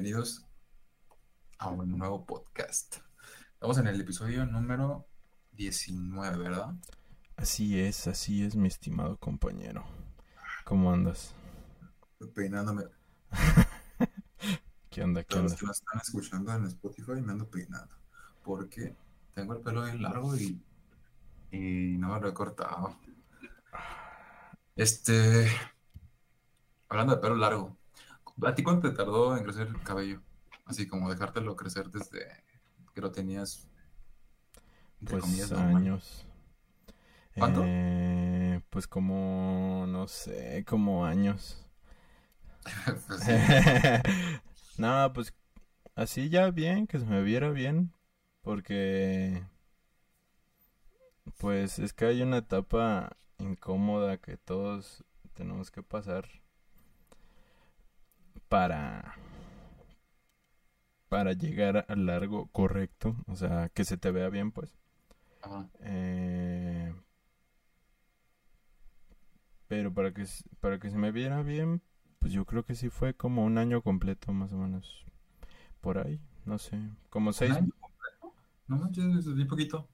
bienvenidos a un nuevo podcast. Estamos en el episodio número 19, ¿verdad? Así es, así es, mi estimado compañero. ¿Cómo andas? Peinándome. ¿Qué onda? ¿Qué Todos los onda? que nos están escuchando en Spotify me ando peinando. Porque tengo el pelo bien largo y, y no me lo he cortado. Este. Hablando de pelo largo, ¿a ti cuánto te tardó en crecer el cabello? Así como dejártelo crecer desde que lo tenías. entre Pues comillas, años. ¿Cuánto? Eh, pues como, no sé, como años. Pues. No, pues así ya bien, que se me viera bien, porque pues es que hay una etapa incómoda que todos tenemos que pasar para para llegar al largo correcto, o sea, que se te vea bien, pues. Ajá. Eh, pero para que, para que se me viera bien, pues yo creo que sí fue como un año completo, más o menos. Por ahí, no sé, como ¿Un seis. año completo? No manches, poquito.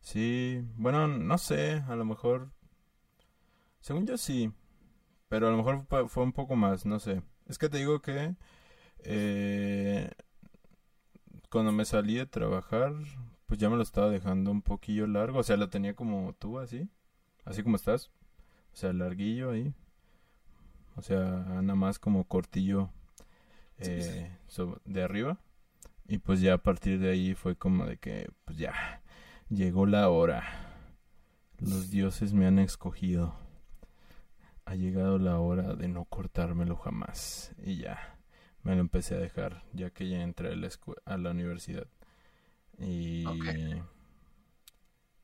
Sí, bueno, no sé, a lo mejor. Según yo sí, pero a lo mejor fue, fue un poco más, no sé. Es que te digo que eh, cuando me salí de trabajar, pues ya me lo estaba dejando un poquillo largo, o sea, lo tenía como tú, así, así como estás, o sea, larguillo ahí, o sea, nada más como cortillo Sí, sí. eh, so- de arriba, y pues ya a partir de ahí fue como de que, pues ya, llegó la hora, los dioses me han escogido, ha llegado la hora de no cortármelo jamás, y ya. Me lo empecé a dejar ya que ya entré a la, a la universidad. Y,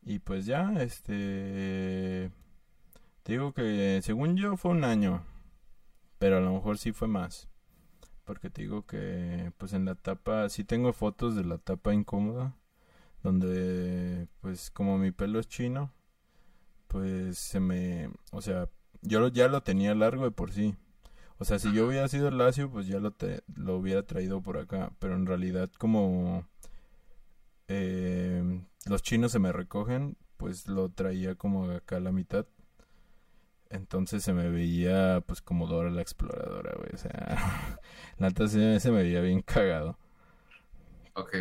y pues ya, este... Te digo que según yo fue un año, pero a lo mejor sí fue más. Porque te digo que pues en la etapa, sí tengo fotos de la etapa incómoda, donde pues como mi pelo es chino, pues se me... O sea, yo lo- ya lo tenía largo de por sí. O sea, si yo hubiera sido lacio, pues ya lo, te- lo hubiera traído por acá. Pero en realidad, como eh, los chinos se me recogen, pues lo traía como acá a la mitad. Entonces se me veía pues como Dora la exploradora, güey. O sea, la neta se, se me veía bien cagado. Ok.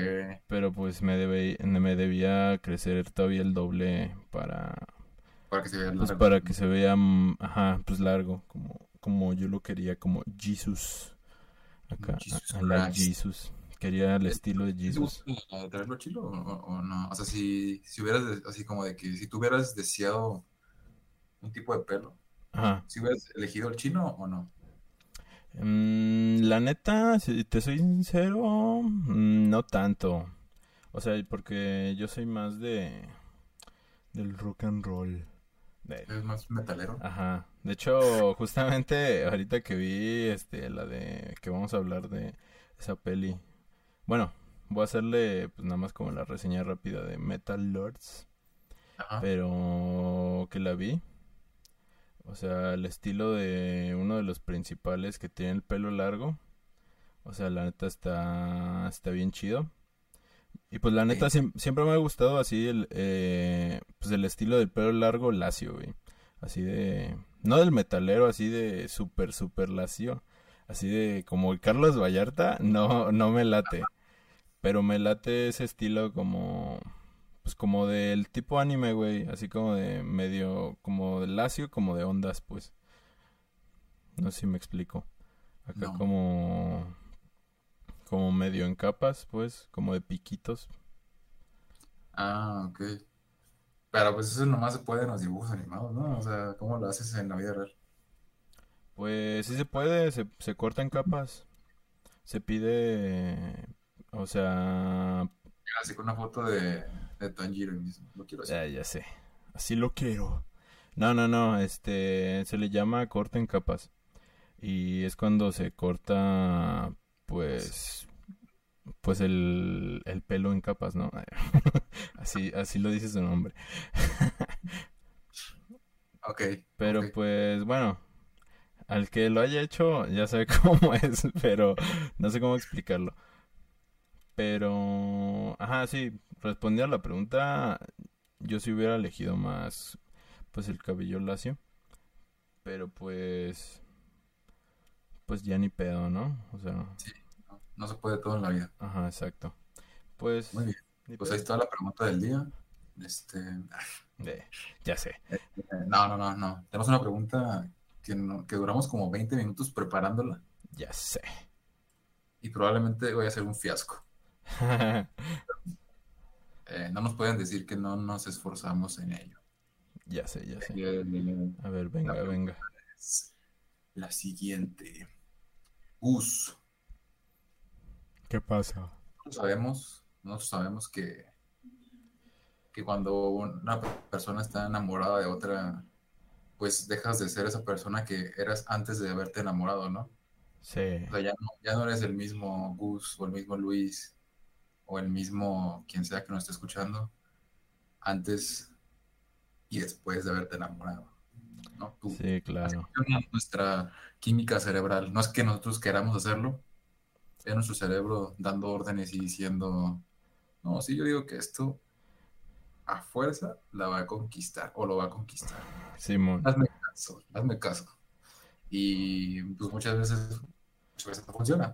Pero pues me, debe, me debía crecer todavía el doble para, Para que se vea pues largo. para que se vea, mm, ajá, pues largo, como, como yo lo quería, como Jesus. Acá, Jesus a, a la. Jesus. Quería el estilo de ¿Sí te Jesus. gusta traerlo chilo o, no? O sea, si, si hubieras, así como de que si tú hubieras deseado un tipo de pelo, Ajá. si hubieras elegido el chino o no. Mm, la neta, si te soy sincero, mm, no tanto. O sea, porque yo soy más de del rock and roll. Es más metalero. Ajá. De hecho, justamente ahorita que vi este la de que vamos a hablar de esa peli. Bueno, voy a hacerle pues nada más como la reseña rápida de Metal Lords, Ajá. pero que la vi. O sea, el estilo de uno de los principales que tiene el pelo largo. O sea, la neta está está bien chido. Y pues la neta siem- siempre me ha gustado así el eh, pues el estilo del pelo largo lacio, güey. Así de no del metalero, así de súper súper lacio, así de como el Carlos Vallarta, no no me late, pero me late ese estilo como pues como del tipo anime, güey, así como de medio como de lacio, como de ondas, pues. No sé si me explico. Acá No. como como medio en capas, pues, como de piquitos. Ah, ok. Pero pues eso nomás se puede en los dibujos animados, ¿no? O sea, ¿cómo lo haces en la vida real? Pues sí se puede, se, se corta en capas. Se pide, o sea, Así con una foto de, de Tanjiro mismo. Lo quiero así. ya, ya sé, así lo quiero. No, no, no, este, se le llama corte en capas. Y es cuando se corta, pues, pues el, el pelo en capas, ¿no? Así, así lo dice su nombre. Ok, Pero pues, bueno, al que lo haya hecho ya sabe cómo es, pero no sé cómo explicarlo. Pero, ajá, sí, respondiendo a la pregunta, yo sí hubiera elegido más, pues el cabello lacio. Pero pues, pues ya ni pedo, ¿no? O sea, Sí, no, se puede todo en la vida. ajá, exacto. Pues, Muy bien. Pues ahí está la pregunta del día. Este, Eh, ya sé, eh, no, no, no, no. Tenemos una pregunta que, no- que duramos como 20 minutos preparándola ya sé. y probablemente vaya a ser un fiasco. Eh, no nos pueden decir que no nos esforzamos en ello. Ya sé, ya sé. Eh, A ver, venga, La venga. la siguiente. Gus, ¿Qué pasa? nosotros sabemos, nosotros sabemos que, que cuando una persona está enamorada de otra, pues dejas de ser esa persona que eras antes de haberte enamorado, ¿no? Sí, O sea, ya no, ya no eres el mismo Gus o el mismo Luis o el mismo quien sea que nos esté escuchando antes y después de haberte enamorado, ¿no? Tú, sí, claro. nuestra química cerebral. No es que nosotros queramos hacerlo, es nuestro cerebro dando órdenes y diciendo, no, sí, yo digo que esto a fuerza la va a conquistar o lo va a conquistar. Simón. Hazme caso, hazme caso. Y pues muchas veces, muchas veces no funciona.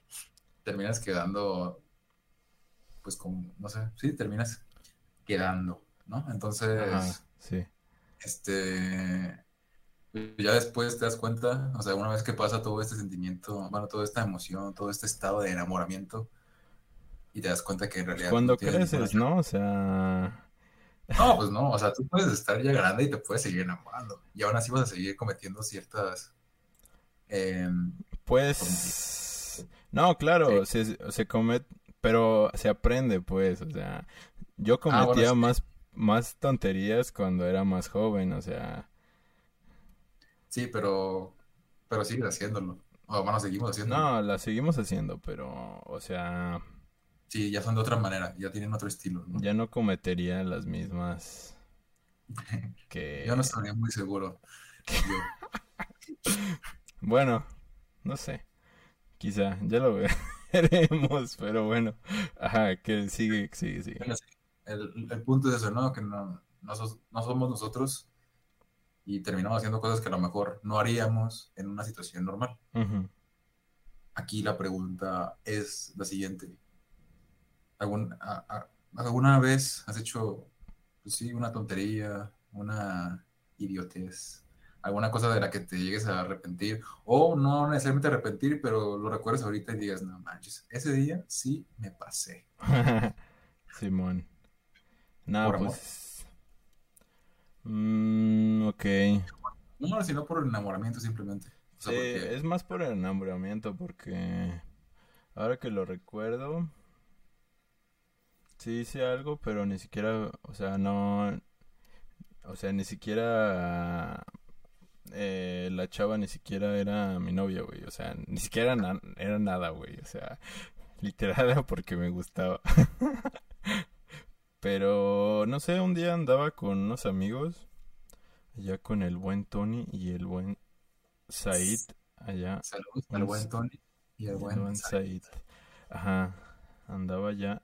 Terminas quedando, pues como, no sé, sí, terminas quedando, ¿no? Entonces, Ajá, sí. este, ya después te das cuenta, o sea, una vez que pasa todo este sentimiento, bueno, toda esta emoción, todo este estado de enamoramiento, y te das cuenta que en realidad Cuando no creces, ¿no? O sea, No, pues no, o sea, tú puedes estar ya grande y te puedes seguir enamorando, y aún así vas a seguir cometiendo ciertas, em, pues... No, claro, se, se come, pero se aprende, pues, o sea, yo Ah, bueno, cometía sí. más, más tonterías cuando era más joven, o sea, sí, pero, pero sigues haciéndolo, o bueno, seguimos haciéndolo. no, las seguimos haciendo, pero, o sea, Sí, ya son de otra manera, ya tienen otro estilo, ¿no? ya no cometería las mismas que... Yo no estaría muy seguro. Yo. Bueno, no sé. Quizá, ya lo veremos, pero bueno. Ajá, que sigue, sigue, sigue. El, el punto es eso, ¿no? Que no, no, no somos nosotros y terminamos haciendo cosas que a lo mejor no haríamos en una situación normal. Ujú. Aquí la pregunta es la siguiente. ¿Algún- a- a- ¿Alguna vez has hecho, pues sí, una tontería, una idiotez, alguna cosa de la que te llegues a arrepentir? O no necesariamente arrepentir, pero lo recuerdas ahorita y digas, no manches, ese día sí me pasé. Simón. No, Por amor. Mm, ok. No, sino por enamoramiento simplemente. O sea, Sí, porque- es más por el enamoramiento porque ahora que lo recuerdo, sí hice algo, pero ni siquiera, o sea, no, o sea, ni siquiera eh, la chava ni siquiera era mi novia, güey, o sea, ni siquiera na- era nada, güey, o sea, literal era porque me gustaba. Pero, no sé, un día andaba con unos amigos, allá con el buen Tony y el buen Said, allá Saludos al buen Tony y el buen buen Said. Said. Ajá, andaba ya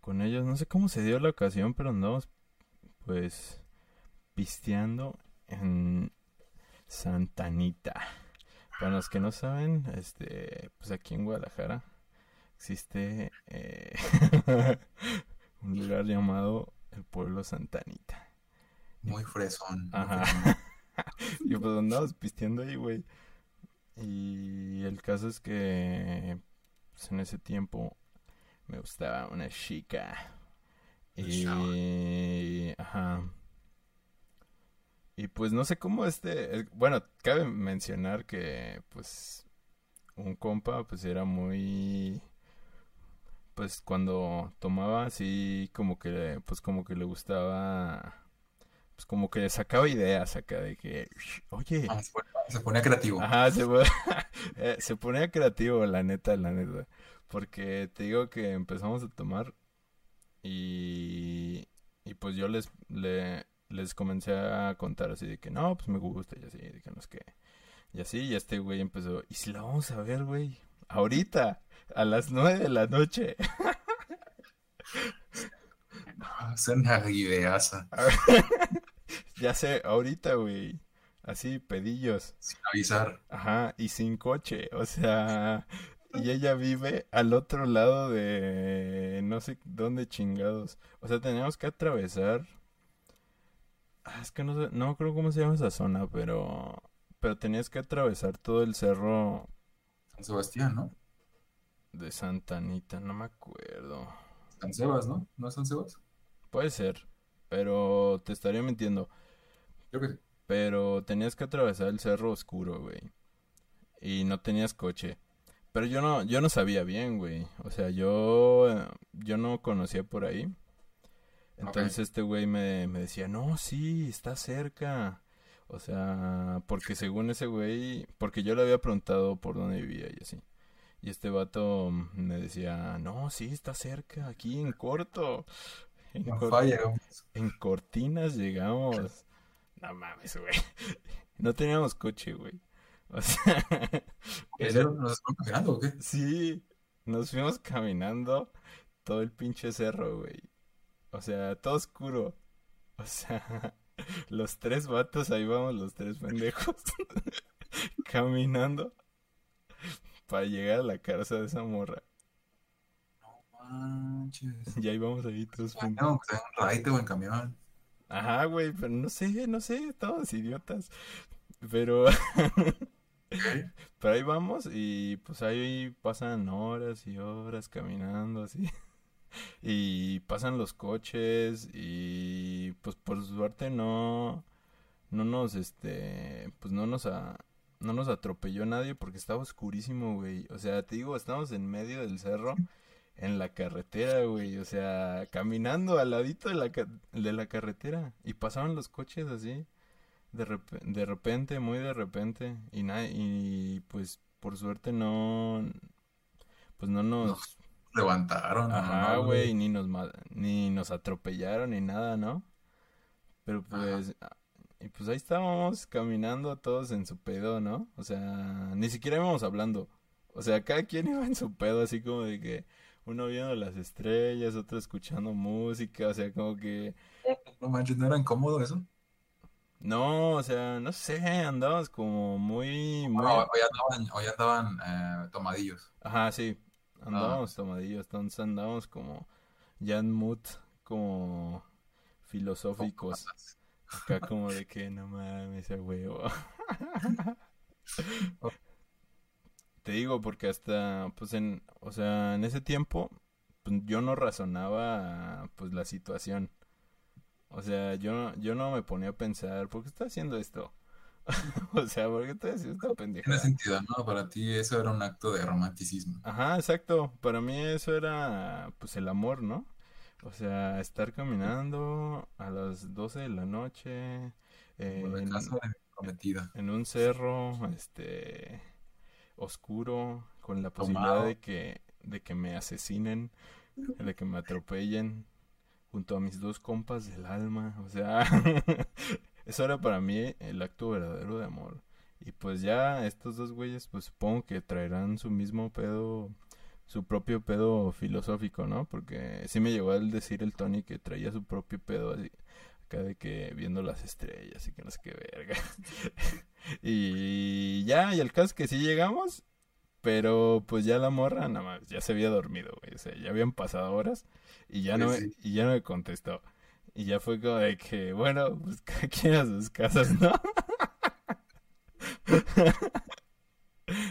con ellos. No sé cómo se dio la ocasión, pero andamos pues pisteando en Santanita. Para los que no saben, este, pues aquí en Guadalajara existe eh, un lugar llamado el pueblo Santanita. Muy fresón. muy Ajá. fresón. Y pues andamos pisteando ahí, güey. Y el caso es que pues, en ese tiempo me gustaba una chica. Y... Ajá. Y pues no sé cómo este... el- Bueno, cabe mencionar que pues un compa pues era muy... Pues cuando tomaba así como que pues como que le gustaba... Pues como que le sacaba ideas acá de que... Oye, Ah, se ponía- Se ponía creativo. Ajá, se, pone- eh, se ponía creativo, la neta, la neta. Porque te digo que empezamos a tomar y, y pues yo les, le- les comencé a contar así de que no, pues me gusta y así, de que no es que. Y así, y este güey empezó, ¿y si la vamos a ver, güey? Ahorita, a las nueve de la noche. No, es una ideaza. ya sé, ahorita, güey. Así, pedillos. Sin avisar. Ajá, y sin coche. O sea, y ella vive al otro lado de no sé dónde chingados. O sea, teníamos que atravesar. Ah, es que no sé, no creo cómo se llama esa zona, pero pero tenías que atravesar todo el cerro San Sebastián, ¿no? De Santa Anita, no me acuerdo. San Sebas, ¿no? ¿No es San Sebas? Puede ser, pero te estaría mintiendo. Creo que sí. Pero tenías que atravesar el cerro oscuro, güey. Y no tenías coche. Pero yo no, yo no sabía bien, güey. O sea, yo, yo no conocía por ahí. Entonces este güey me, me decía, no, sí, está cerca. O sea, porque según ese güey, porque yo le había preguntado por dónde vivía y así. Y este vato me decía, no, sí, está cerca, aquí en corto. En, No cor- falla, güey. en Cortinas llegamos. No mames, güey. No teníamos coche, güey. O sea, ¿En era-? ¿Nos o qué? sí, nos fuimos caminando todo el pinche cerro, güey. O sea, todo oscuro. O sea, los tres vatos, ahí vamos los tres pendejos, caminando para llegar a la casa de esa morra. No manches. Y ahí vamos ahí todos. No, pues en un raite o en camión. Ajá, güey, pero no sé, no sé, todos idiotas. Pero, pero ahí vamos y pues ahí pasan horas y horas caminando así. Y pasan los coches y pues por suerte no, no nos, este, pues no nos, a- no nos atropelló nadie porque estaba oscurísimo, güey. O sea, te digo, estamos en medio del cerro, en la carretera, güey. O sea, caminando al ladito de la, ca- de la carretera y pasaban los coches así, de, repe- de repente, muy de repente. Y, na- y pues por suerte no, pues no nos... Levantaron. Ajá, no, güey, ni nos ni nos atropellaron ni nada, ¿no? Pero pues y pues ahí estábamos caminando todos en su pedo, ¿no? O sea, ni siquiera íbamos hablando. O sea, cada quien iba en su pedo así como de que uno viendo las estrellas, otro escuchando música, o sea, como que No manches, ¿no era incómodo eso? no, o sea, no sé, andábamos como muy muy No, hoy andaban, hoy andaban eh, tomadillos. Ajá, sí. Andábamos tomadillos, entonces andábamos como ya en mood como filosóficos. Acá como de que no mames, a huevo. Te digo porque hasta, pues en, o sea, en ese tiempo, pues yo no razonaba, pues la situación. O sea, yo, no- yo no me ponía a pensar, ¿por qué estoy haciendo esto? O sea, ¿por qué estoy haciendo esta Tiene pendejada? sentido, ¿no? Para ti eso era un acto de romanticismo. Ajá, exacto. Para mí eso era, pues, el amor, ¿no? O sea, estar caminando a las 12 de la noche eh, la en, casa de mi prometida. en un cerro, este, oscuro, con la posibilidad Tomado. de que, de que me asesinen, de que me atropellen, junto a mis dos compas del alma. O sea, eso era para mí el acto verdadero de amor. Y pues ya estos dos güeyes, pues supongo que traerán su mismo pedo, su propio pedo filosófico, ¿no? Porque sí me llegó a decir el Tony que traía su propio pedo así, acá de que viendo las estrellas y que no sé qué verga. y ya, y el caso es que sí llegamos, pero pues ya la morra, nada más, ya se había dormido, güey. O sea, ya habían pasado horas y ya no sí. y ya no me contestó. Y ya fue como de que, bueno, pues cada quien a sus casas, ¿no?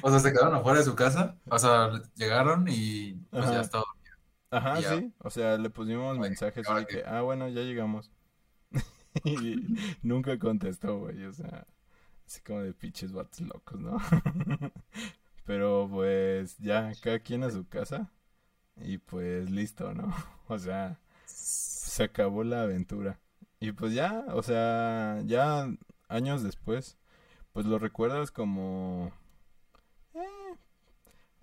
O sea, se quedaron afuera de su casa. O sea, llegaron y pues Ajá. ya estaba. Ajá, Ya. sí. O sea, le pusimos Oye, mensajes de que, ah, bueno, ya llegamos. Y nunca contestó, güey. O sea, así como de pinches vatos locos, ¿no? Pero pues ya, cada quien a su casa. Y pues listo, ¿no? O sea, se acabó la aventura. Y pues ya, o sea, ya años después, pues lo recuerdas como...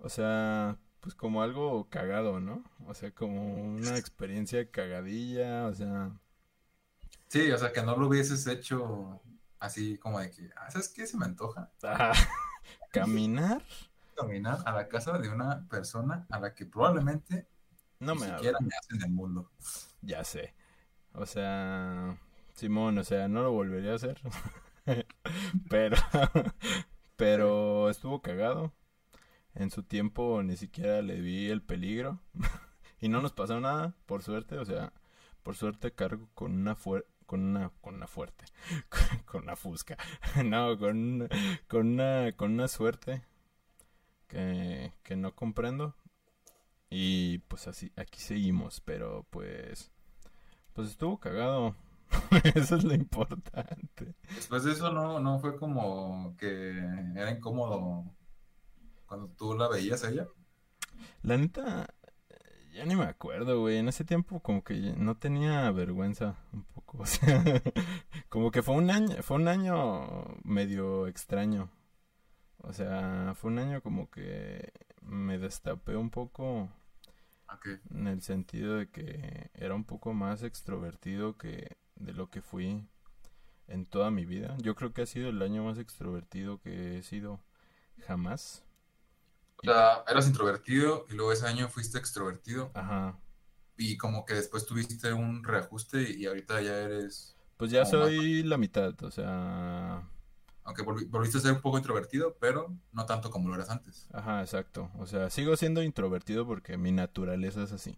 o sea, pues como algo cagado, ¿no? O sea, como una experiencia cagadilla, o sea... Sí, o sea, que no lo hubieses hecho así como de que, ah, ¿sabes qué? Se me antoja Ajá. Caminar, caminar a la casa de una persona a la que probablemente no ni me siquiera me hacen el mundo. Ya sé. O sea, Simón, o sea, no lo volvería a hacer. Pero, pero estuvo cagado. En su tiempo ni siquiera le vi el peligro. Y no nos pasó nada, por suerte. O sea, por suerte cargo con una fuer- con una, con una fuerte, con una fusca. No, con, con una, con una suerte que, que no comprendo. Y pues así, aquí seguimos, pero pues, pues estuvo cagado. Eso es lo importante. Después de eso no, no fue como que era incómodo cuando tú la veías a ella. La neta, ya ni me acuerdo, güey. En ese tiempo como que no tenía vergüenza un poco. O sea, como que fue un año, fue un año medio extraño. O sea, fue un año como que me destapé un poco en el sentido de que era un poco más extrovertido que de lo que fui en toda mi vida. Yo creo que ha sido el año más extrovertido que he sido jamás. O sea, eras introvertido y luego ese año fuiste extrovertido Ajá. y como que después tuviste un reajuste y ahorita ya eres, Pues ya más- soy la mitad, o sea, aunque volvi- volviste a ser un poco introvertido, pero no tanto como lo eras antes. ajá, exacto. O sea, sigo siendo introvertido porque mi naturaleza es así.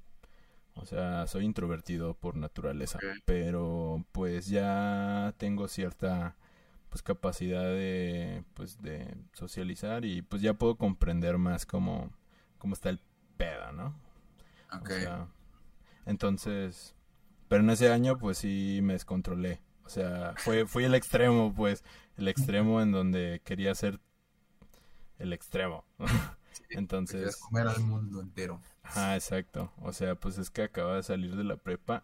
O sea, soy introvertido por naturaleza, pero pues ya tengo cierta pues capacidad de pues de socializar y pues ya puedo comprender más cómo cómo está el pedo, ¿no? O Ok. sea, entonces, pero en ese año pues sí me descontrolé. O sea, fue, fui el extremo, pues, el extremo en donde quería ser el extremo. Querías Entonces, comer al mundo entero. ajá, exacto. O sea, pues es que acaba de salir de la prepa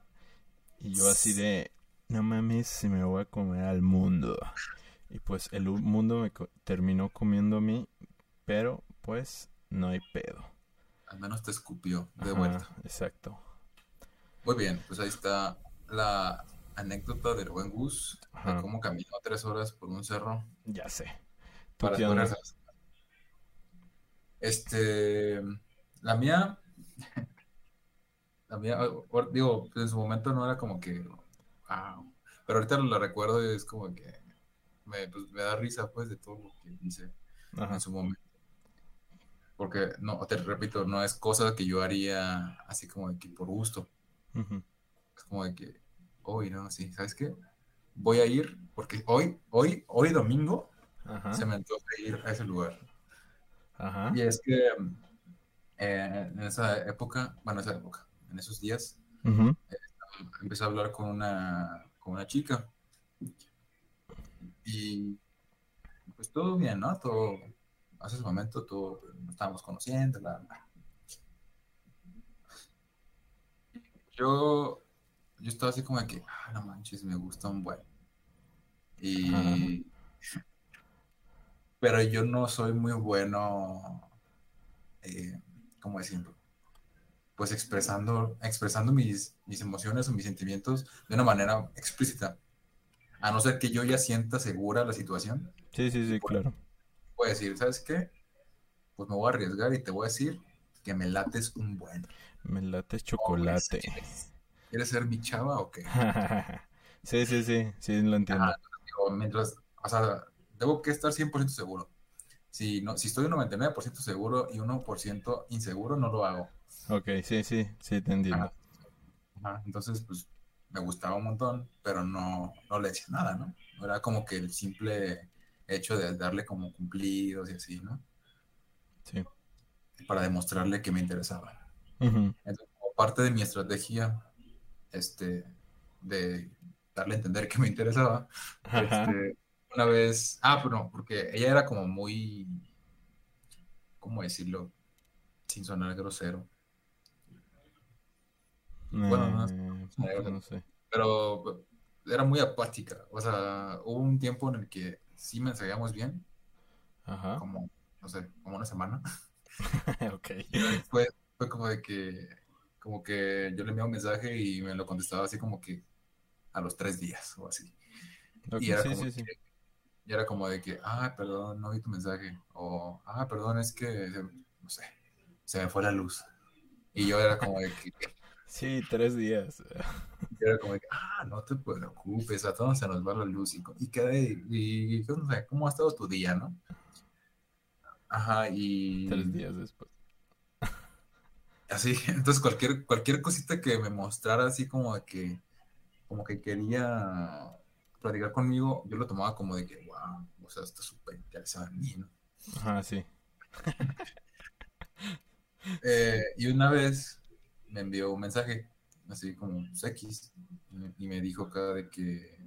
y yo así de, no mames, si me voy a comer al mundo. Y pues el mundo me co- terminó comiendo a mí, pero pues no hay pedo. Al menos te escupió de Ajá, vuelta. exacto. Muy bien, pues ahí está la anécdota del buen Gus, de cómo caminó tres horas por un cerro Ya sé. ¿Tú para a- Este, la mía, la mía, digo, en su momento no era como que, wow, pero ahorita lo recuerdo y es como que me, pues, me da risa, pues, de todo lo que hice Ajá. en su momento. Porque, no, te repito, no es cosa que yo haría así como de que por gusto. Ujú. Es como de que, hoy, no, sí, ¿sabes qué? Voy a ir, porque hoy, hoy, hoy domingo, Ajá. se me antoja ir a ese lugar. Ajá. Y es que eh, en esa época, bueno, esa época, en esos días, Ujú. empecé a hablar con una, con una chica. Y pues todo bien, ¿no? Todo, hace ese momento, todo, nos estábamos conociendo. Yo, yo estaba así como de que, ah, no manches, me gusta un buen. Y, pero yo no soy muy bueno, eh, ¿cómo decirlo? Pues expresando, expresando mis, mis emociones o mis sentimientos de una manera explícita. A no ser que yo ya sienta segura la situación, Sí, sí, sí, claro. voy a decir, ¿sabes qué? Pues me voy a arriesgar y te voy a decir que me lates un buen. Me late Oh, chocolate. ¿Quieres, quieres ser mi chava o qué? Sí, sí, sí, sí, lo entiendo. Ajá, digo, mientras, o sea, tengo que estar 100% seguro. Si, no, si estoy un 99% seguro y 1% inseguro, no lo hago. Ok, sí, sí, sí, te entiendo. Ajá. Ajá, Entonces, pues, me gustaba un montón, pero no, no le decía nada, ¿no? Era como que el simple hecho de darle como cumplidos y así, ¿no? Sí. Para demostrarle que me interesaba. Entonces, como parte de mi estrategia, este, de darle a entender que me interesaba, este, una vez, ah, pero no, porque ella era como muy, ¿cómo decirlo? Sin sonar grosero. bueno, no, Eh, no sé. Pero era muy apática. O sea, hubo un tiempo en el que sí mensajeamos bien, Ajá. como, no sé, como una semana. Ok. Después fue como de que, como que yo le enviaba un mensaje y me lo contestaba así como que a los tres días o así. Y era sí, como sí, sí. que, Y era como de que, ah, perdón, no vi tu mensaje. O, ah, perdón, es que, no sé, se me fue la luz. Y yo era como de que... Sí, tres días. Y era como que, ah, no te preocupes, a todos se nos va la luz. Y, y, quedé, y, no sé, ¿cómo ha estado tu día, no? Ajá, y... Tres días después. Así, entonces cualquier, cualquier cosita que me mostrara así como de que, como que quería platicar conmigo, yo lo tomaba como de que, wow, o sea, está súper interesado en mí, ¿no? Ajá, sí. Eh, y una vez me envió un mensaje, así como X, y me dijo acá de que,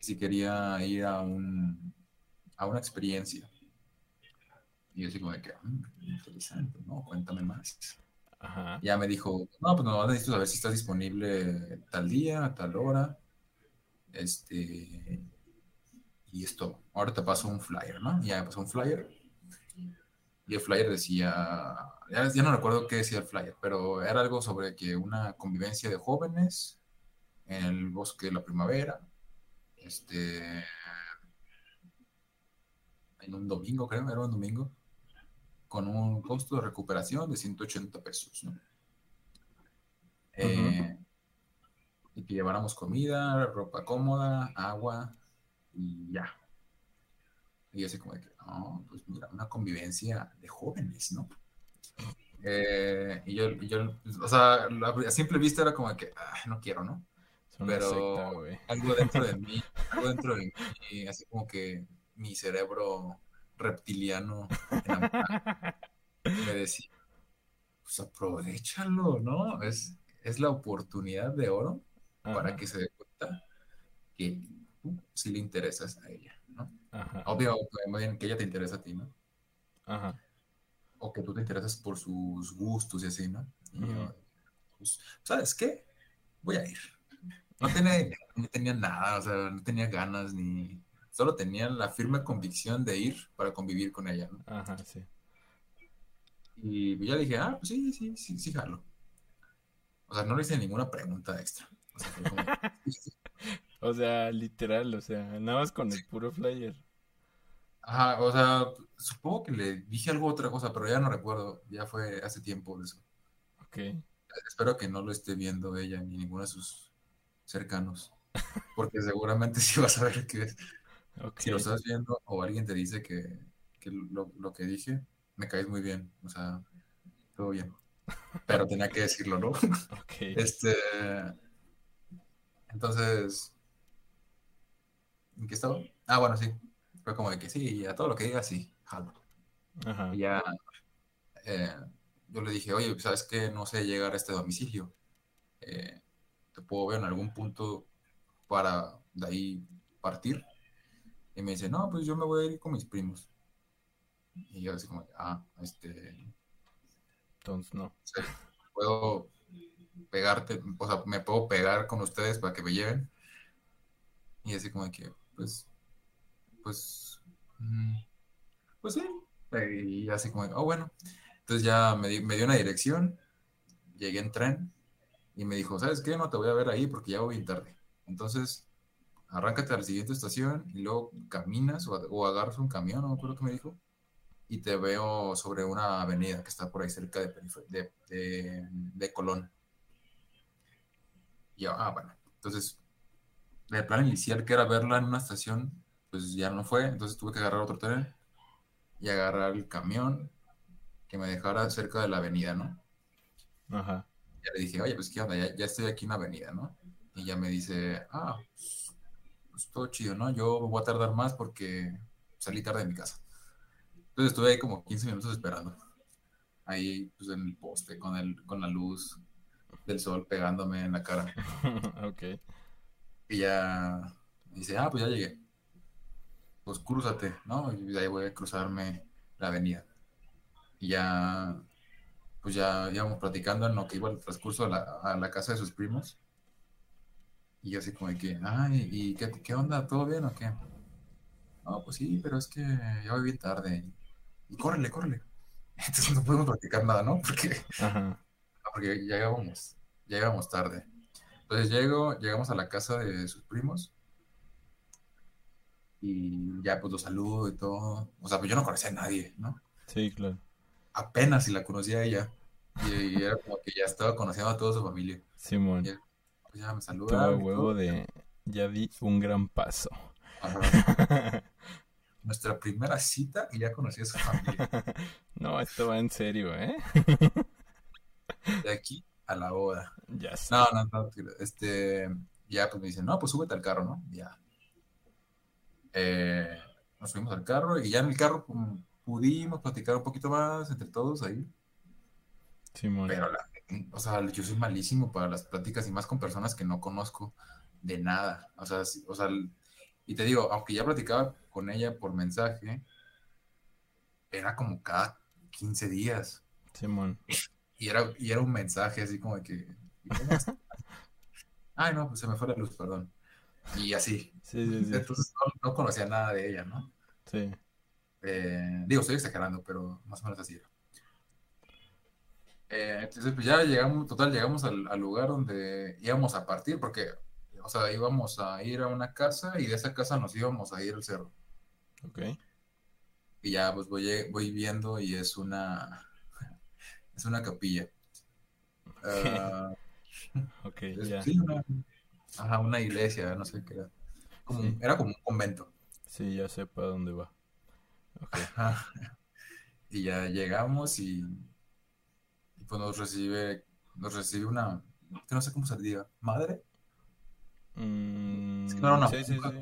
si quería ir a un a una experiencia. Y yo así como de que, mm, interesante, ¿no? Cuéntame más. Ajá. Ya me dijo, no, pues no, necesito saber si estás disponible tal día, tal hora. Este, y esto, ahora te paso un flyer, ¿no? Ya me pasó un flyer. Y el flyer decía, ya, no recuerdo qué decía el flyer, pero era algo sobre que una convivencia de jóvenes en el bosque de la primavera, este, en un domingo, creo, era un domingo, con un costo de recuperación de 180 pesos, ¿no? Eh, y que lleváramos comida, ropa cómoda, agua y ya. Y así como de que, no, pues mira, una convivencia de jóvenes, ¿no? Eh, y, yo, yo, o sea, a simple vista era como de que, ah, no quiero, ¿no? Pero algo dentro de mí, algo dentro de mí, así como que mi cerebro reptiliano me decía, pues aprovechalo, ¿no? Es, es la oportunidad de oro para que se dé cuenta que tú sí le interesas a ella, ¿no? Obvio, que ella te interesa a ti, ¿no? Ajá. O que tú te interesas por sus gustos y así, ¿no? Y yo, pues, ¿sabes qué? Voy a ir. No tenía, no tenía nada, o sea, no tenía ganas ni... Solo tenía la firme convicción de ir para convivir con ella, ¿no? Ajá, sí. Y ya dije, ah, pues sí, sí, sí, sí, jalo. O sea, no le hice ninguna pregunta extra. O sea, literal, o sea, nada más con el puro flyer. Ajá, o sea, supongo que le dije algo otra cosa, pero ya no recuerdo. Ya fue hace tiempo de eso. Ok. Espero que no lo esté viendo ella ni ninguno de sus cercanos. Porque seguramente sí vas a ver que si lo estás viendo o alguien te dice que, lo, lo, que dije, me caes muy bien. O sea, todo bien. Pero tenía que decirlo, ¿no? Ok. Este. Entonces. ¿En qué estaba? Ah, bueno, sí. Fue como de que sí, a todo lo que diga, sí, jalo. Ajá. Y ya. Eh, yo le dije, oye, ¿sabes qué? No sé llegar a este domicilio. Eh, ¿Te puedo ver en algún punto para de ahí partir? Y me dice, no, pues yo me voy a ir con mis primos. Y yo así como, ah, este... Entonces no. Puedo pegarte, o sea, me puedo pegar con ustedes para que me lleven. Y así como que, pues, pues, mm, pues sí. Y así como, oh, bueno. Entonces ya me, me dio una dirección, llegué en tren y me dijo, ¿sabes qué? No te voy a ver ahí porque ya voy bien tarde. Entonces, arráncate a la siguiente estación y luego caminas o, agarras un camión, no me acuerdo qué me dijo, y te veo sobre una avenida que está por ahí cerca de, de, de Colón. Y yo, ah, bueno, entonces el plan inicial que era verla en una estación, pues ya no fue, entonces tuve que agarrar otro tren y agarrar el camión que me dejara cerca de la avenida, ¿no? Ajá. Ya le dije, oye, pues qué onda, ya, ya estoy aquí en la avenida, ¿no? Y ya me dice, ah, pues, pues, todo chido, ¿no? Yo voy a tardar más porque salí tarde de mi casa. Entonces estuve ahí como 15 minutos esperando. Ahí, pues en el poste, con, el, con la luz del sol pegándome en la cara. ok. Y ya dice, ah, pues ya llegué. Pues crúzate, ¿no? Y ahí voy a cruzarme la avenida. Y ya, pues ya íbamos platicando en lo que iba el transcurso a la, a la casa de sus primos. Y yo así como de que, ay, ¿y qué, qué onda? ¿Todo bien o qué? No, pues sí, pero es que ya voy bien tarde. Y, córrele, córrele. Entonces no podemos platicar nada, ¿no? Porque, porque ya íbamos, ya íbamos tarde. Entonces llego, llegamos a la casa de sus primos. Y ya pues lo saludo y todo. O sea, pues yo no conocía a nadie, ¿no? Sí, claro. Apenas si la conocía a ella. Y, y era como que ya estaba conociendo a toda su familia. Simón, Y pues ya me y huevo de... Ya di un gran paso. Ajá. Nuestra primera cita y ya conocí a su familia. No, esto va en serio, ¿eh? De aquí a la boda. Ya sé. No, no, no. Este, ya pues me dicen, no, pues súbete al carro, ¿no? Ya. Eh, nos subimos al carro y ya en el carro pum, pudimos platicar un poquito más entre todos ahí. Simón. Pero, la- o sea, yo soy malísimo para las pláticas y más con personas que no conozco de nada. O sea, sí- o sea, y te digo, aunque ya platicaba con ella por mensaje, era como cada 15 días. Simón. Y era, y era un mensaje así como de que. Ay, no, pues se me fue la luz, perdón. Y así. Sí, sí, sí. Entonces no, no conocía nada de ella, ¿no? Sí. Eh, digo, estoy exagerando, pero más o menos así era. Eh, entonces, pues ya llegamos, total, llegamos al, al lugar donde íbamos a partir, porque, o sea, íbamos a ir a una casa y de esa casa nos íbamos a ir al cerro. Ok. Y ya, pues voy, voy viendo y es una, es una capilla. Ah, Ok, es- ya. sí, una, ajá, una iglesia, no sé qué era. Como, Sí. Era como un convento. Sí, ya sé para dónde va. Ajá. Y ya llegamos y, y pues nos recibe, nos recibe una, que no sé cómo se diga, madre, Mm, Es que no era una sí, sí, monja. sí.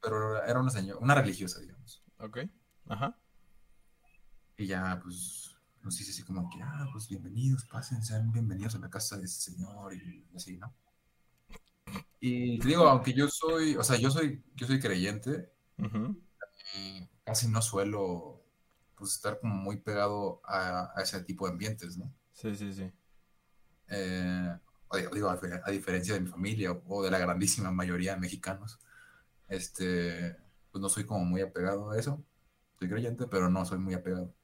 pero era una señora, una religiosa, digamos. Ok. Ajá. Y ya pues nos dice así como que, ah, pues bienvenidos, pasen, sean bienvenidos a la casa de ese señor y así, ¿no? Y te digo, aunque yo soy, o sea, yo soy, yo soy creyente, y casi no suelo pues estar como muy pegado a, a ese tipo de ambientes, ¿no? Sí, sí, sí. Eh, digo, a, a diferencia de mi familia o de la grandísima mayoría de mexicanos, este, pues no soy como muy apegado a eso. Soy creyente, pero no soy muy apegado.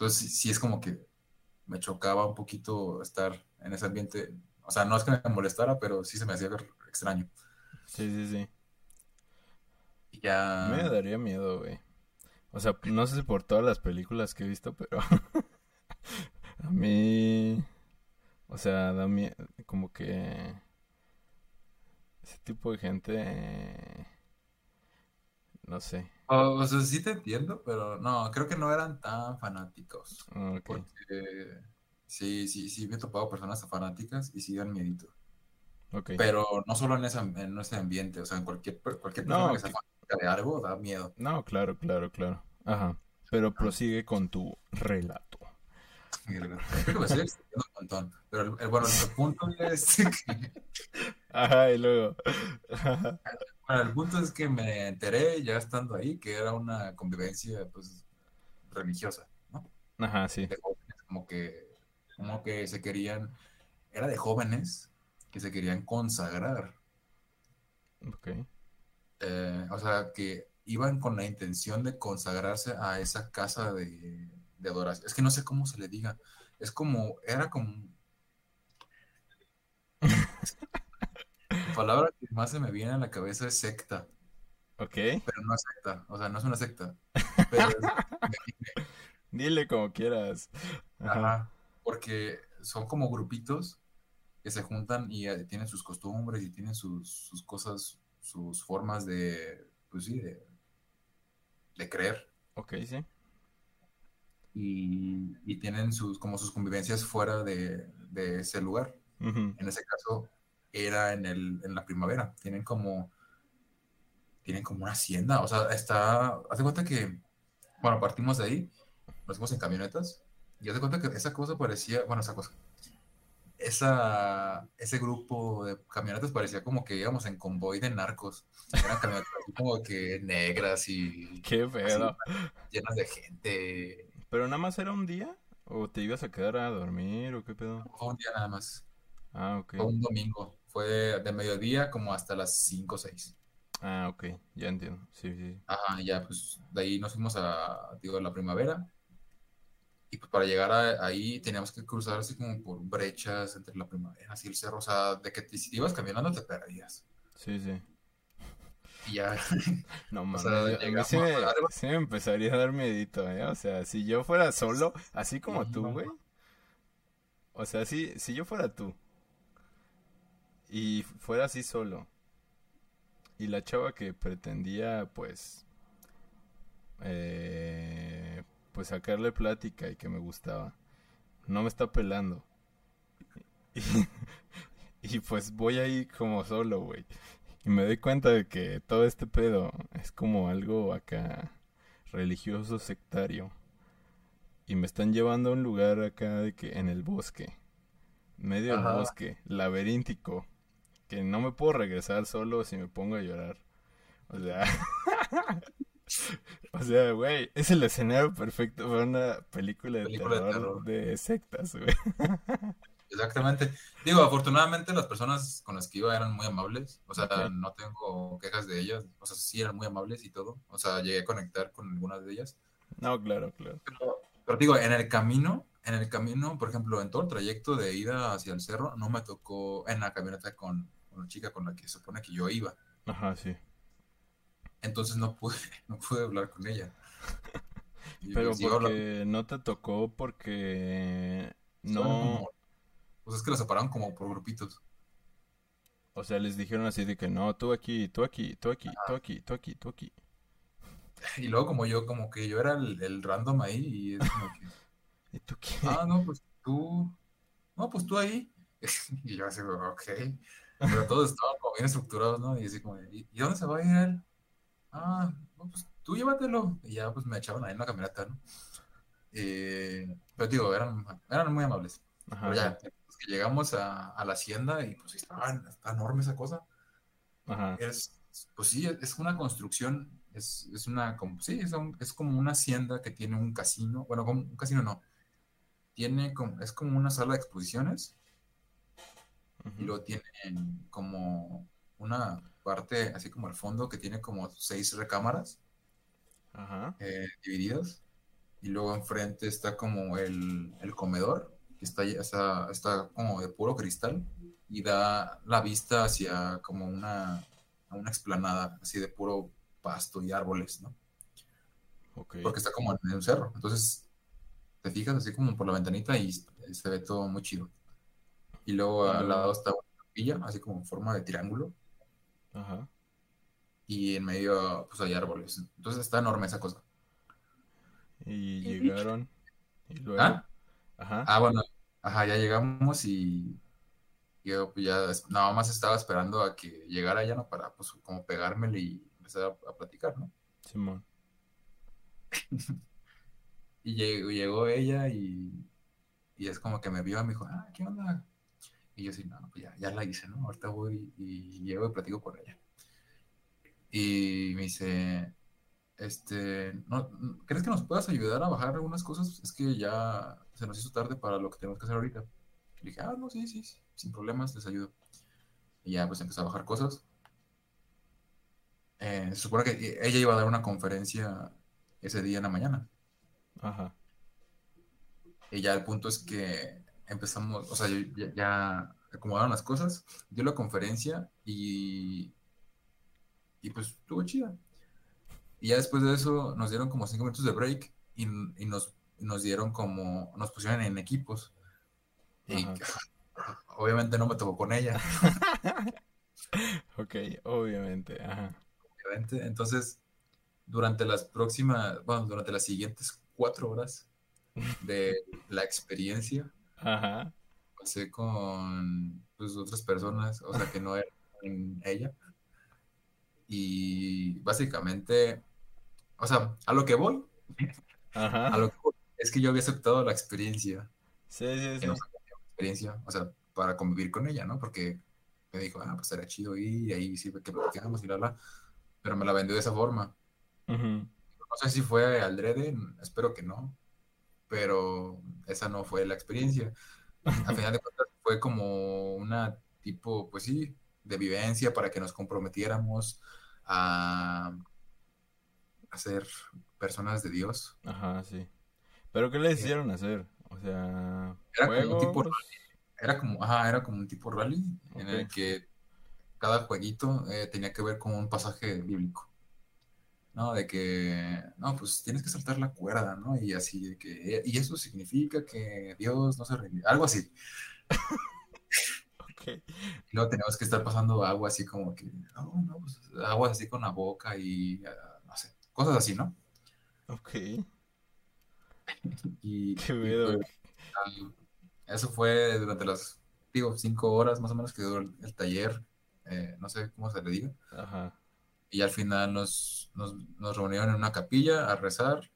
Entonces, sí, es como que me chocaba un poquito estar en ese ambiente. O sea, no es que me molestara, pero sí se me hacía extraño. Sí, sí, sí. Y ya... Me daría miedo, güey. O sea, no sé si por todas las películas que he visto, pero a mí, o sea, da miedo, como que ese tipo de gente, no sé. O, o sea, sí te entiendo, pero no, creo que no eran tan fanáticos. Ah, Ok. Porque sí, sí, sí me he topado personas fanáticas y sí dan miedito. Ok. Pero no solo en ese, en ese ambiente, o sea, en cualquier, cualquier No, persona que sea fanática de algo da miedo. No, claro, claro, claro. Ajá. Pero prosigue con tu relato. Creo que un montón. Pero el, el- bueno, el punto es que, Ajá, y luego. Bueno, el punto es que me enteré ya estando ahí que era una convivencia pues religiosa, ¿no? Ajá, sí. De jóvenes como que, como que se querían, era de jóvenes que se querían consagrar. Ok. Eh, o sea, que iban con la intención de consagrarse a esa casa de, de adoración. Es que no sé cómo se le diga. Es como, era como... La palabra que más se me viene a la cabeza es secta, Ok. pero no es secta. O sea, no es una secta. Pero es- Dile como quieras. Ajá. Ajá, porque son como grupitos que se juntan y eh, tienen sus costumbres y tienen sus, sus cosas, sus formas de, pues sí, de, de creer. Ok, sí. y, y tienen sus, como sus convivencias fuera de, de ese lugar. En ese caso era en, el, en la primavera. Tienen como, tienen como una hacienda. O sea, está, haz de cuenta que, bueno, partimos de ahí, nos fuimos en camionetas y haz de cuenta que esa cosa parecía, bueno, esa cosa, esa, ese grupo de camionetas parecía como que íbamos en convoy de narcos. Eran camionetas como que negras y Qué pedo. llenas de gente. ¿Pero nada más era un día? ¿O te ibas a quedar a dormir o qué pedo? Fue un día nada más. Ah, ok. Fue un domingo. Fue de mediodía como hasta las 5 o 6. Ah, ok. Ya entiendo. Sí, sí. Ajá, ya pues de ahí nos fuimos a, digo, a la primavera. Y pues para llegar a- ahí teníamos que cruzar así como por brechas entre la primavera, así el cerro. O sea, de que te- si te ibas caminando te perdías. Sí, sí. Y ya. No O mames, sea, yo- a mí llegamos sí me, a dar- sí me empezaría a dar miedito, ¿eh? O sea, si yo fuera solo, así como tú, no. güey. O sea, si, si yo fuera tú y fuera así solo y la chava que pretendía, pues, eh, pues sacarle plática y que me gustaba, no me está pelando. Y, y pues voy ahí como solo, güey. Y me doy cuenta de que todo este pedo es como algo acá religioso sectario. Y me están llevando a un lugar acá de que en el bosque, medio del bosque, laberíntico, que no me puedo regresar solo si me pongo a llorar. O sea, o sea, güey, es el escenario perfecto para una película de Película de terror de sectas, güey. Exactamente. Digo, afortunadamente las personas con las que iba eran muy amables. O sea, no tengo quejas de ellas. O sea, sí eran muy amables y todo. O sea, llegué a conectar con algunas de ellas. No, claro, claro. Pero, pero digo, en el camino, en el camino, por ejemplo, en todo el trayecto de ida hacia el cerro, no me tocó en la camioneta con, la chica con la que se supone que yo iba. Ajá, sí. Entonces no pude, no pude hablar con ella. Y Pero pues, porque no te tocó porque no, como- Pues es que la separaron como por grupitos. o sea, les dijeron así de que no, tú aquí, tú aquí, tú aquí, tú aquí, tú aquí, tú aquí. Y luego como yo, como que yo era el, el random ahí y es como que, ¿Y tú qué? ah, no, pues tú, no, pues tú ahí. Y yo así, ok. Pero todos estaban como bien estructurados, ¿no? Y así como, ¿y, y dónde se va a ir él? Ah, no, pues tú llévatelo. Y ya pues me echaban ahí en la camioneta, ¿no? Eh, pero digo, eran, eran muy amables. Ajá, Pero ya, pues que llegamos a, a la hacienda y pues estaba, está enorme esa cosa. ajá, Es, pues sí, es una construcción, es, es una, como, sí, es, un- es como una hacienda que tiene un casino, bueno, como un casino no, tiene como, es como una sala de exposiciones y ujú, luego tiene como una parte, así como al fondo, que tiene como seis recámaras ajá, eh, divididas y luego enfrente está como el, el comedor, que está, está, está como de puro cristal y da la vista hacia como una, una explanada así de puro pasto y árboles, ¿no? Porque está como en un cerro. Entonces, te fijas así como por la ventanita y se ve todo muy chido. Y luego al lado está una capilla, así como en forma de triángulo, ajá. y en medio pues hay árboles. Entonces está enorme esa cosa. Y llegaron y luego, ¿Ah? ajá, Ah, bueno, ajá, ya llegamos y yo pues, ya nada más estaba esperando a que llegara ella, ¿no? Para pues como pegármele y empezar a, a platicar, ¿no? Simón, Y llegó, llegó ella y, y es como que me vio y me dijo, ah, ¿qué onda? Y yo sí, no, pues ya, ya la hice, ¿no? Ahorita voy y llego y platico con ella. Y me dice, este, ¿no, ¿crees que nos puedas ayudar a bajar algunas cosas? Es que ya se nos hizo tarde para lo que tenemos que hacer ahorita. Y dije, ah, no, sí, sí, sí, sin problemas, les ayudo. Y ya pues empezó a bajar cosas. Eh, se supone que ella iba a dar una conferencia ese día en la mañana. ajá, Y ya el punto es que empezamos, o sea, ya, ya acomodaron las cosas, dio la conferencia y, y pues estuvo chida. Y ya después de eso nos dieron como cinco minutos de break y, y nos, nos dieron como, nos pusieron en equipos. Y obviamente no me tocó con ella, ok, obviamente, ajá, obviamente. Entonces, durante las próximas, bueno, durante las siguientes cuatro horas de la experiencia, ajá, pasé con pues, otras personas, o sea, que no eran ella. Y básicamente, o sea, a lo que voy, a ajá, lo que voy, es que yo había aceptado la experiencia, sí, sí, sí, no experiencia, o sea, para convivir con ella, ¿no? Porque me dijo, ah, pues estaría chido ir, y ahí sí que platicamos y la, la, pero me la vendió de esa forma. No sé si fue al drede, espero que no, pero esa no fue la experiencia. A final de cuentas fue como una tipo, pues sí, de vivencia para que nos comprometiéramos a, a ser personas de Dios. ajá, sí. ¿Pero qué les hicieron hacer? O sea, Era como un tipo juegos, Era como, ajá, era como un tipo rally en el que cada jueguito eh, tenía que ver con un pasaje bíblico. ¿No? De que, no, pues tienes que saltar la cuerda, ¿no? Y así, de que, y eso significa que Dios no se rinde, algo así. Ok. Y luego tenemos que estar pasando agua así como que, no, no, pues, agua así con la boca y, ah, no sé, cosas así, ¿no? Ok. Y, Qué y, miedo. pues, ah, eso fue durante las, digo, cinco horas más o menos que duró el, el taller, eh, no sé cómo se le diga. Ajá. Y al final nos, nos, nos reunieron en una capilla a rezar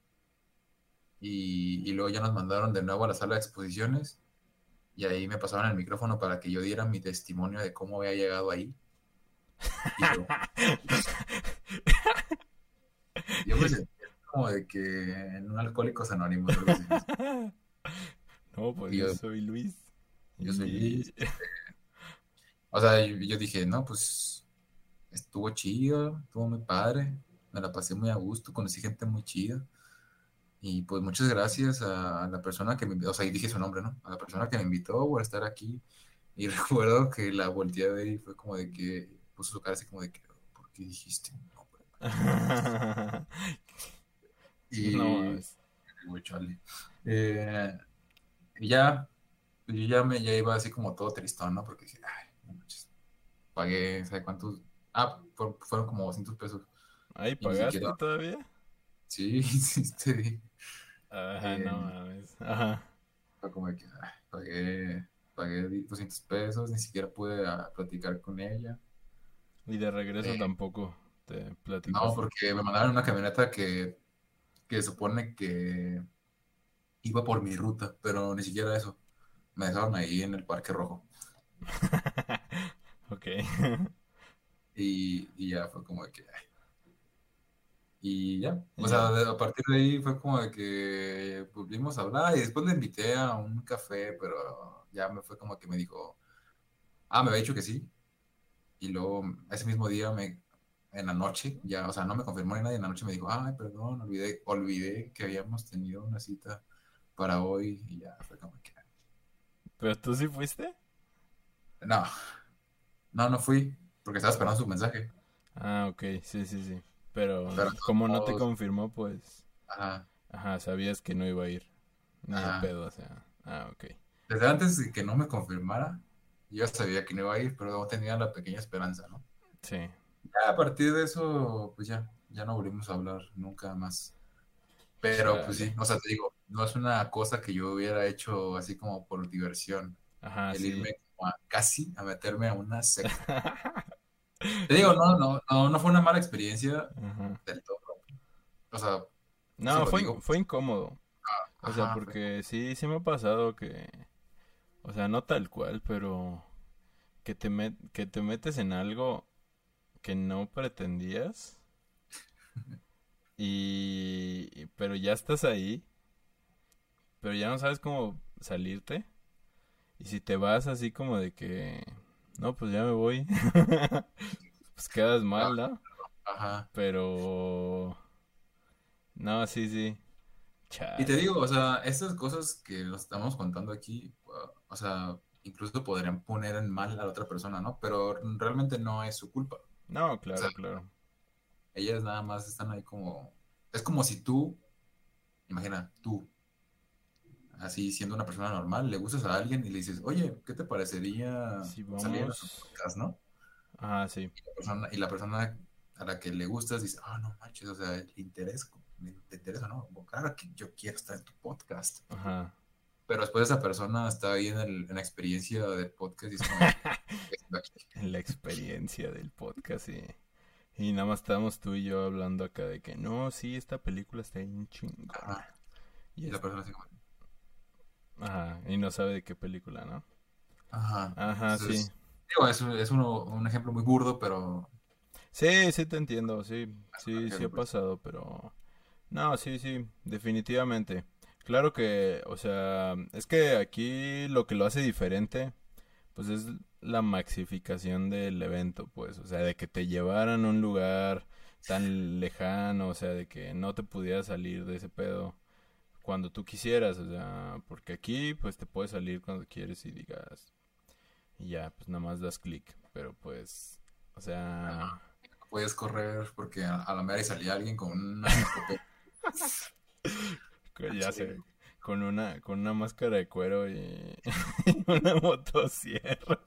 y, y luego ya nos mandaron de nuevo a la sala de exposiciones y ahí me pasaron el micrófono para que yo diera mi testimonio de cómo había llegado ahí. Y yo, yo me sentí como de que en un Alcohólicos Anónimos. No, pues yo yo- soy Luis. yo soy Luis. O sea, yo, yo dije, no, pues estuvo chido, estuvo muy padre, me la pasé muy a gusto, conocí gente muy chida. Y pues muchas gracias a la persona que me invitó, o sea, y dije su nombre, ¿no? A la persona que me invitó por estar aquí. Y recuerdo que la volteé a ver y fue como de que puso su cara así como de que, ¿por qué dijiste? Y, No chale. Eh, y ya, yo ya me ya iba así como todo tristón, ¿no? Porque dije, ay, no manches, pagué, ¿sabes cuántos? Ah, fueron, fueron como 200 pesos. ¿Ahí pagaste siquiera- todavía? Sí, sí, te. Ajá, Eh, no mames. Ajá. Fue como que, ay, pagué, pagué 200 pesos, ni siquiera pude ah, platicar con ella. Y de regreso Eh, tampoco te No, platicaste. porque me mandaron una camioneta que, que supone que iba por mi ruta, pero ni siquiera eso. Me dejaron ahí en el Parque Rojo. Ok. Y, y ya fue como de que. ay. Y ya. O sea, a partir de ahí fue como de que volvimos a hablar y después le invité a un café, pero ya me fue como que me dijo. Ah, me había dicho que sí. Y luego ese mismo día me. En la noche, ya, o sea, no me confirmó ni nadie. En la noche me dijo, ay, perdón, olvidé, olvidé que habíamos tenido una cita para hoy. Y ya fue como que. ¿Pero tú sí fuiste? No, no, no fui, porque estaba esperando su mensaje. Ah, ok, sí, sí, sí. Pero Pero como no te confirmó, pues... Ajá. Ajá, sabías que no iba a ir. Ajá. pedo, o sea... Ah, ok. Desde antes de que no me confirmara, yo sabía que no iba a ir, pero no tenía la pequeña esperanza, ¿no? Sí. Ya a partir de eso, pues ya, ya no volvimos a hablar nunca más. Pero pues sí, o sea, te digo, no es una cosa que yo hubiera hecho así como por diversión, Ajá, el sí. irme como a- casi a meterme a una secta. Te digo, no, no, no, no fue una mala experiencia del todo. O sea, No, fue, digo. fue incómodo. O sea, ajá, fue- porque sí, sí me ha pasado que... O sea, no tal cual, pero... Que te, met- que te metes en algo que no pretendías. Y- Pero ya estás ahí. Pero ya no sabes cómo salirte. Y si te vas así como de que... No, pues ya me voy. Pues quedas mal, ¿no? ajá. Pero... No, sí, sí. Y te Chale. digo, o sea, estas cosas que nos estamos contando aquí, uh, o sea, incluso podrían poner en mal a la otra persona, ¿no? Pero realmente no es su culpa. No, O claro, sea, claro. ellas nada más están ahí como... Es como si tú, imagina, tú, así siendo una persona normal, le gustas a alguien y le dices, oye, ¿qué te parecería Si salir en su podcast, no? Ajá, sí. Y la persona, y la persona a la que le gustas dice, ah, no manches, o sea, le interesa, te interesa, ¿no? Claro que yo quiero estar en tu podcast. Ajá. Pero después esa persona está ahí en, el- en la experiencia del podcast y es como. En la experiencia del podcast y... Y nada más estábamos tú y yo hablando acá de que no, sí, esta película está bien chingona. Ajá. Y Y la persona así como, Ajá, y no sabe de qué película, ¿no? ajá. Ajá, Entonces, sí. digo, es, un- es uno- un ejemplo muy burdo, pero Sí, sí te entiendo, sí, sí, sí ha pasado, pero... No, sí, sí, definitivamente. Claro que, o sea, es que aquí lo que lo hace diferente, pues es la maxificación del evento, pues, o sea, de que te llevaran a un lugar tan lejano, o sea, de que no te pudieras salir de ese pedo cuando tú quisieras, o sea, porque aquí, pues, te puedes salir cuando quieres y digas, y ya, pues, nada más das clic, pero pues O sea, Puedes correr porque a, a la mera y salía alguien con una ya sé, con una, con una máscara de cuero y, y una motosierra.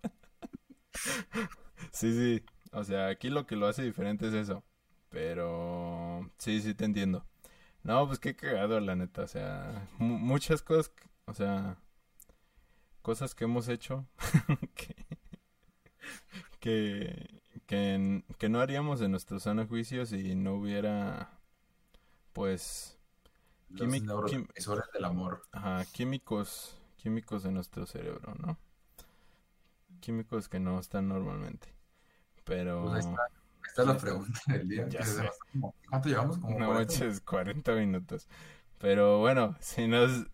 Sí, sí. O sea, aquí lo que lo hace diferente es eso. Pero sí, sí te entiendo. No, pues qué cagado, la neta. O sea, mu- muchas cosas, que- o sea, cosas que hemos hecho que, que, que, no haríamos en nuestro sano juicio si no hubiera, pues, del amor. ajá, químicos, químicos de nuestro cerebro, ¿no? Químicos que no están normalmente. Pero, Pues ahí está la pregunta del día. Ya sé. es ¿Cuánto llevamos? Como no 40. manches, 40 minutos. Pero bueno, si nos,